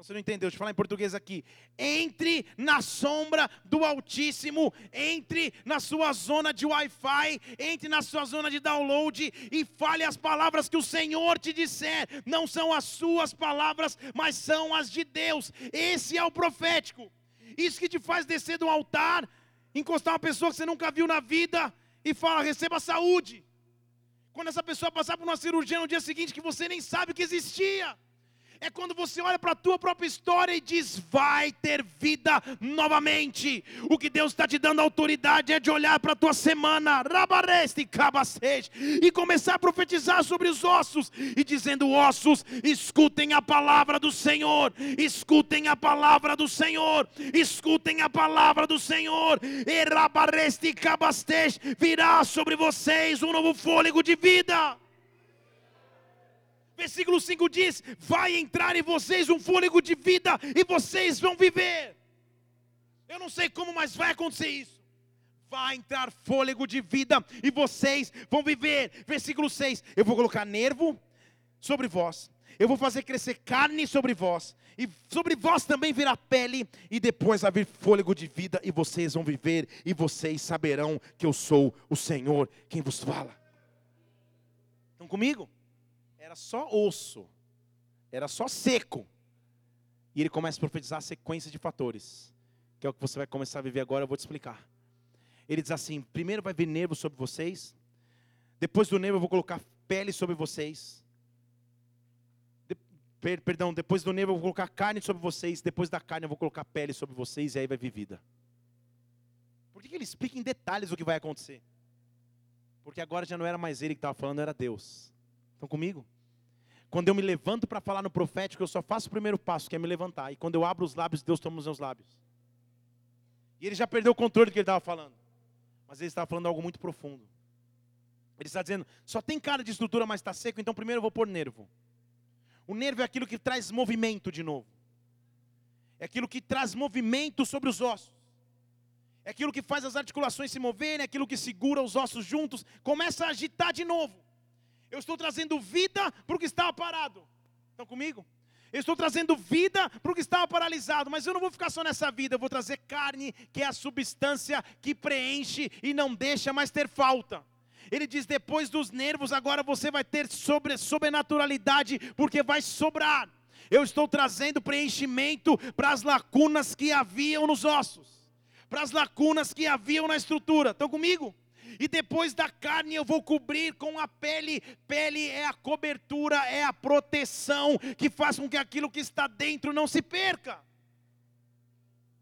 Speaker 1: Então você não entendeu, deixa eu falar em português aqui. Entre na sombra do Altíssimo, entre na sua zona de Wi-Fi, entre na sua zona de download e fale as palavras que o Senhor te disser. Não são as suas palavras, mas são as de Deus. Esse é o profético. Isso que te faz descer do altar, encostar uma pessoa que você nunca viu na vida e fala: receba saúde. Quando essa pessoa passar por uma cirurgia no dia seguinte que você nem sabe que existia é quando você olha para a tua própria história e diz: vai ter vida novamente. O que Deus está te dando autoridade é de olhar para a tua semana, rabareste, cabacete, e começar a profetizar sobre os ossos, e dizendo: ossos, escutem a palavra do Senhor, escutem a palavra do Senhor, escutem a palavra do Senhor, e rabareste, cabacete, virá sobre vocês um novo fôlego de vida. Versículo 5 diz: Vai entrar em vocês um fôlego de vida e vocês vão viver. Eu não sei como, mas vai acontecer isso. Vai entrar fôlego de vida e vocês vão viver. Versículo 6: Eu vou colocar nervo sobre vós, eu vou fazer crescer carne sobre vós, e sobre vós também virá pele, e depois haver fôlego de vida, e vocês vão viver, e vocês saberão que eu sou o Senhor quem vos fala. Estão comigo? Era só osso, era só seco. E ele começa a profetizar a sequência de fatores, que é o que você vai começar a viver agora, eu vou te explicar. Ele diz assim: primeiro vai vir nervo sobre vocês, depois do nervo eu vou colocar pele sobre vocês. Perdão, depois do nervo eu vou colocar carne sobre vocês, depois da carne eu vou colocar pele sobre vocês, e aí vai vir vida. Por que, que ele explica em detalhes o que vai acontecer? Porque agora já não era mais ele que estava falando, era Deus. Estão comigo? Quando eu me levanto para falar no profético, eu só faço o primeiro passo, que é me levantar. E quando eu abro os lábios, Deus toma os meus lábios. E ele já perdeu o controle do que ele estava falando. Mas ele estava falando algo muito profundo. Ele está dizendo, só tem cara de estrutura, mas está seco, então primeiro eu vou pôr nervo. O nervo é aquilo que traz movimento de novo. É aquilo que traz movimento sobre os ossos. É aquilo que faz as articulações se moverem, é aquilo que segura os ossos juntos, começa a agitar de novo. Eu estou trazendo vida para o que estava parado. Estão comigo? Eu estou trazendo vida para o que estava paralisado, mas eu não vou ficar só nessa vida, eu vou trazer carne, que é a substância que preenche e não deixa mais ter falta. Ele diz: depois dos nervos, agora você vai ter sobre, sobrenaturalidade, porque vai sobrar. Eu estou trazendo preenchimento para as lacunas que haviam nos ossos, para as lacunas que haviam na estrutura. Estão comigo? E depois da carne eu vou cobrir com a pele. Pele é a cobertura, é a proteção que faz com que aquilo que está dentro não se perca.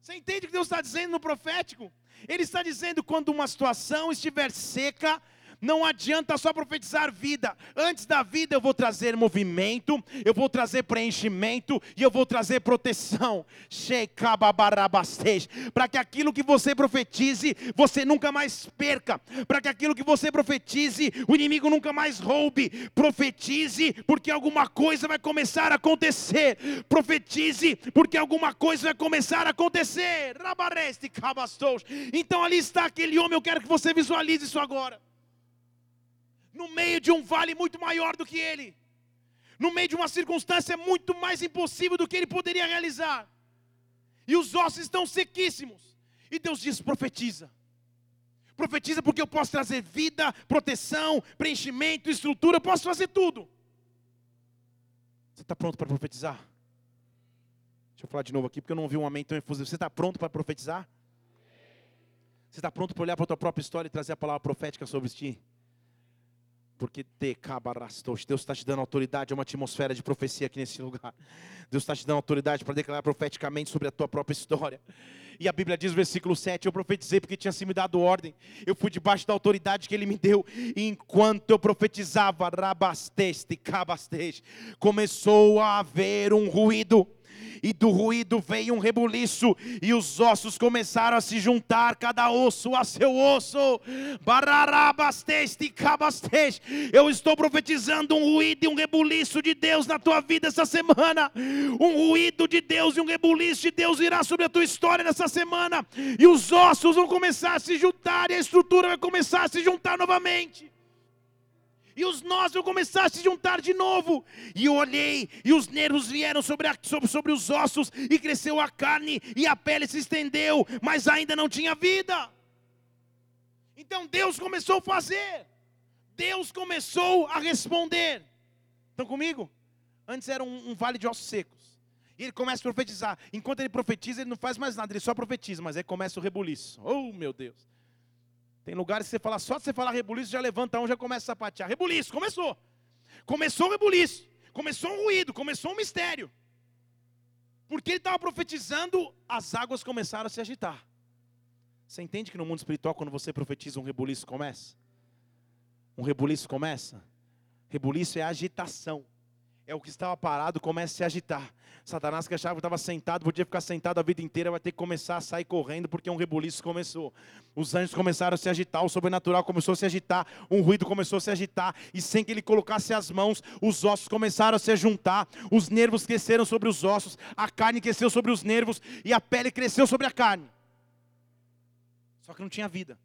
Speaker 1: Você entende o que Deus está dizendo no profético? Ele está dizendo quando uma situação estiver seca, não adianta só profetizar vida. Antes da vida eu vou trazer movimento, eu vou trazer preenchimento e eu vou trazer proteção. Para que aquilo que você profetize, você nunca mais perca. Para que aquilo que você profetize, o inimigo nunca mais roube. Profetize, porque alguma coisa vai começar a acontecer. Profetize, porque alguma coisa vai começar a acontecer. Então ali está aquele homem, eu quero que você visualize isso agora no meio de um vale muito maior do que ele, no meio de uma circunstância muito mais impossível do que ele poderia realizar, e os ossos estão sequíssimos, e Deus diz: profetiza. Profetiza porque eu posso trazer vida, proteção, preenchimento, estrutura, eu posso fazer tudo. Você está pronto para profetizar? Deixa eu falar de novo aqui, porque eu não ouvi um amém tão efusivo. Você está pronto para profetizar? Você está pronto para olhar para a tua própria história e trazer a palavra profética sobre ti? Porque. Deus está te dando autoridade, é uma atmosfera de profecia aqui nesse lugar. Deus está te dando autoridade para declarar profeticamente sobre a tua própria história. E a Bíblia diz, versículo 7, eu profetizei porque tinha se me dado ordem. Eu fui debaixo da autoridade que ele me deu. E enquanto eu profetizava, rabasteste, cabasteste, começou a haver um ruído e do ruído veio um rebuliço, e os ossos começaram a se juntar, cada osso a seu osso. Eu estou profetizando um ruído e um rebuliço de Deus na tua vida essa semana. Um ruído de Deus e um rebuliço de Deus irá sobre a tua história nessa semana, e os ossos vão começar a se juntar, e a estrutura vai começar a se juntar novamente e os nós vão começar a se juntar de novo. E eu olhei, e os nervos vieram sobre, a, sobre, sobre os ossos, e cresceu a carne, e a pele se estendeu, mas ainda não tinha vida. Então Deus começou a fazer, Deus começou a responder. Estão comigo? Antes era um, um vale de ossos secos. E ele começa a profetizar. Enquanto ele profetiza, ele não faz mais nada, ele só profetiza, mas aí começa o rebuliço. Oh, meu Deus. Tem lugares que você fala, só de você falar rebuliço, já levanta um, já começa a sapatear. Rebuliço, começou. Começou o rebuliço. Começou um ruído, começou um mistério. Porque ele estava profetizando, as águas começaram a se agitar. Você entende que no mundo espiritual, quando você profetiza, um rebuliço começa? Um rebuliço começa? Rebuliço é agitação é o que estava parado começa a se agitar. Satanás que achava que estava sentado, podia ficar sentado a vida inteira, vai ter que começar a sair correndo, porque um rebuliço começou. Os anjos começaram a se agitar, o sobrenatural começou a se agitar, um ruído começou a se agitar, e sem que ele colocasse as mãos, os ossos começaram a se juntar, os nervos cresceram sobre os ossos, a carne cresceu sobre os nervos, e a pele cresceu sobre a carne. Só que não tinha vida.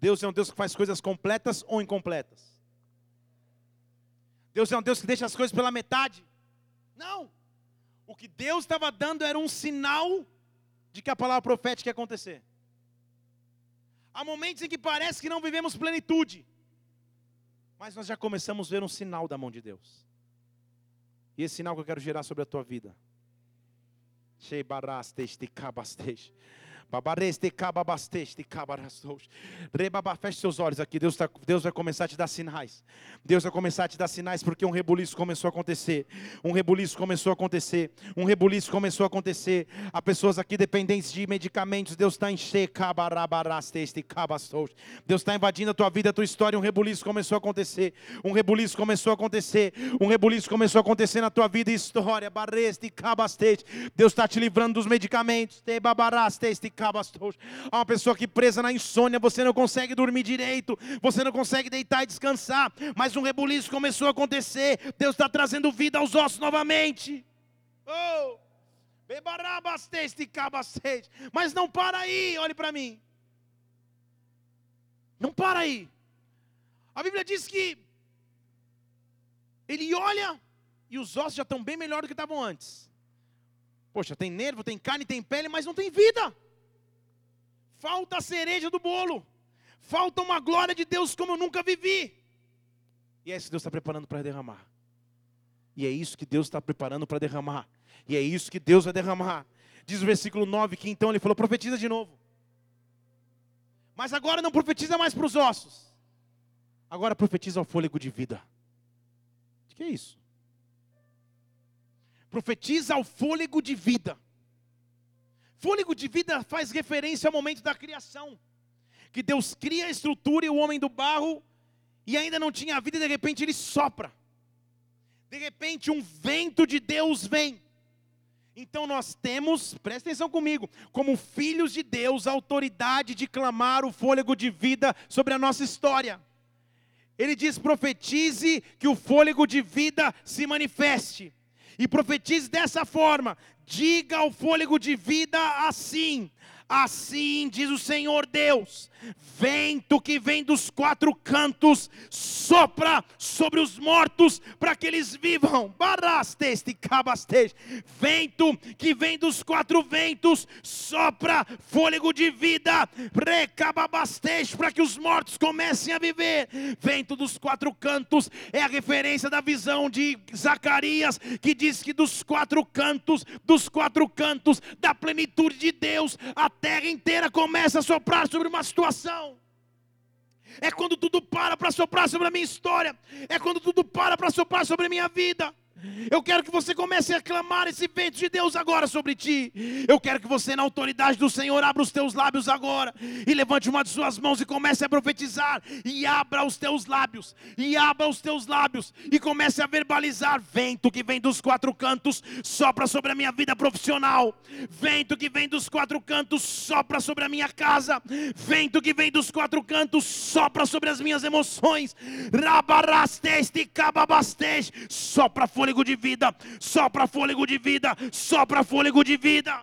Speaker 1: Deus é um Deus que faz coisas completas ou incompletas. Deus é um Deus que deixa as coisas pela metade. Não. O que Deus estava dando era um sinal de que a palavra profética ia acontecer. Há momentos em que parece que não vivemos plenitude, mas nós já começamos a ver um sinal da mão de Deus. E esse sinal que eu quero gerar sobre a tua vida. Shei barasteste cabasteste. Feche seus olhos aqui. Deus, tá, Deus vai começar a te dar sinais. Deus vai começar a te dar sinais porque um rebuliço começou a acontecer. Um rebuliço começou a acontecer. Um rebuliço começou a acontecer. Há pessoas aqui dependentes de medicamentos. Deus está em Deus está invadindo a tua vida, a tua história. Um rebuliço começou a acontecer. Um rebuliço começou a acontecer. Um rebuliço começou a acontecer na tua vida e história. Deus está te livrando dos medicamentos. Te Há uma pessoa que presa na insônia, você não consegue dormir direito, você não consegue deitar e descansar, mas um rebuliço começou a acontecer. Deus está trazendo vida aos ossos novamente. Oh! Mas não para aí, olhe para mim. Não para aí. A Bíblia diz que ele olha e os ossos já estão bem melhor do que estavam antes. Poxa, tem nervo, tem carne, tem pele, mas não tem vida. Falta a cereja do bolo. Falta uma glória de Deus como eu nunca vivi. E é isso que Deus está preparando para derramar. E é isso que Deus está preparando para derramar. E é isso que Deus vai derramar. Diz o versículo 9 que então ele falou: profetiza de novo. Mas agora não profetiza mais para os ossos. Agora profetiza ao fôlego de vida. O que é isso? Profetiza ao fôlego de vida. Fôlego de vida faz referência ao momento da criação. Que Deus cria a estrutura e o homem do barro, e ainda não tinha vida, e de repente ele sopra. De repente um vento de Deus vem. Então nós temos, presta atenção comigo, como filhos de Deus, a autoridade de clamar o fôlego de vida sobre a nossa história. Ele diz: profetize que o fôlego de vida se manifeste. E profetize dessa forma: diga ao fôlego de vida assim: Assim diz o Senhor Deus: vento que vem dos quatro cantos, sopra sobre os mortos para que eles vivam. Barasteste, cabasteste. Vento que vem dos quatro ventos, sopra fôlego de vida, recababasteste para que os mortos comecem a viver. Vento dos quatro cantos é a referência da visão de Zacarias, que diz que dos quatro cantos, dos quatro cantos da plenitude de Deus, a terra inteira começa a soprar sobre uma situação. É quando tudo para para soprar sobre a minha história. É quando tudo para para soprar sobre a minha vida. Eu quero que você comece a clamar esse vento de Deus agora sobre ti. Eu quero que você, na autoridade do Senhor, abra os teus lábios agora e levante uma de suas mãos e comece a profetizar. E abra os teus lábios, e abra os teus lábios e comece a verbalizar. Vento que vem dos quatro cantos, sopra sobre a minha vida profissional. Vento que vem dos quatro cantos, sopra sobre a minha casa. Vento que vem dos quatro cantos, sopra sobre as minhas emoções. Rabarasteste, cababasteste, sopra fora fôlego de vida, sopra fôlego de vida, sopra fôlego de vida.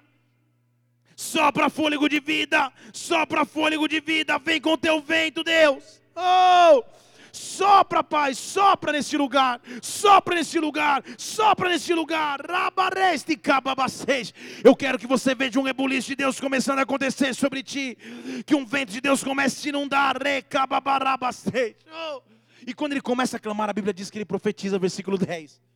Speaker 1: Sopra fôlego de vida, sopra fôlego de vida, vem com teu vento, Deus. Oh! Sopra, Pai, sopra nesse lugar, sopra nesse lugar, sopra nesse lugar. Rabareste cababacês. Eu quero que você veja um rebuliço de Deus começando a acontecer sobre ti, que um vento de Deus comece a te inundar. Recababarabacês. Oh. E quando ele começa a clamar, a Bíblia diz que ele profetiza, versículo 10.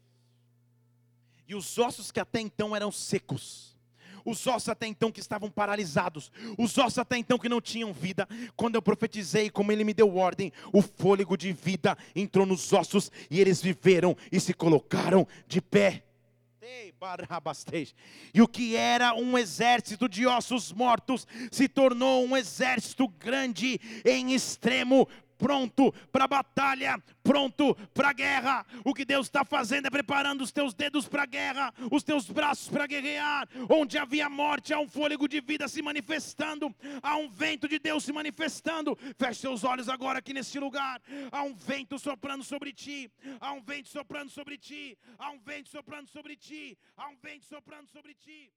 Speaker 1: E os ossos que até então eram secos, os ossos até então que estavam paralisados, os ossos até então que não tinham vida, quando eu profetizei, como ele me deu ordem, o fôlego de vida entrou nos ossos e eles viveram e se colocaram de pé. E o que era um exército de ossos mortos se tornou um exército grande em extremo pronto para a batalha, pronto para a guerra. O que Deus está fazendo é preparando os teus dedos para a guerra, os teus braços para guerrear. Onde havia morte, há um fôlego de vida se manifestando, há um vento de Deus se manifestando. Feche seus olhos agora aqui nesse lugar. Há um vento soprando sobre ti, há um vento soprando sobre ti, há um vento soprando sobre ti, há um vento soprando sobre ti.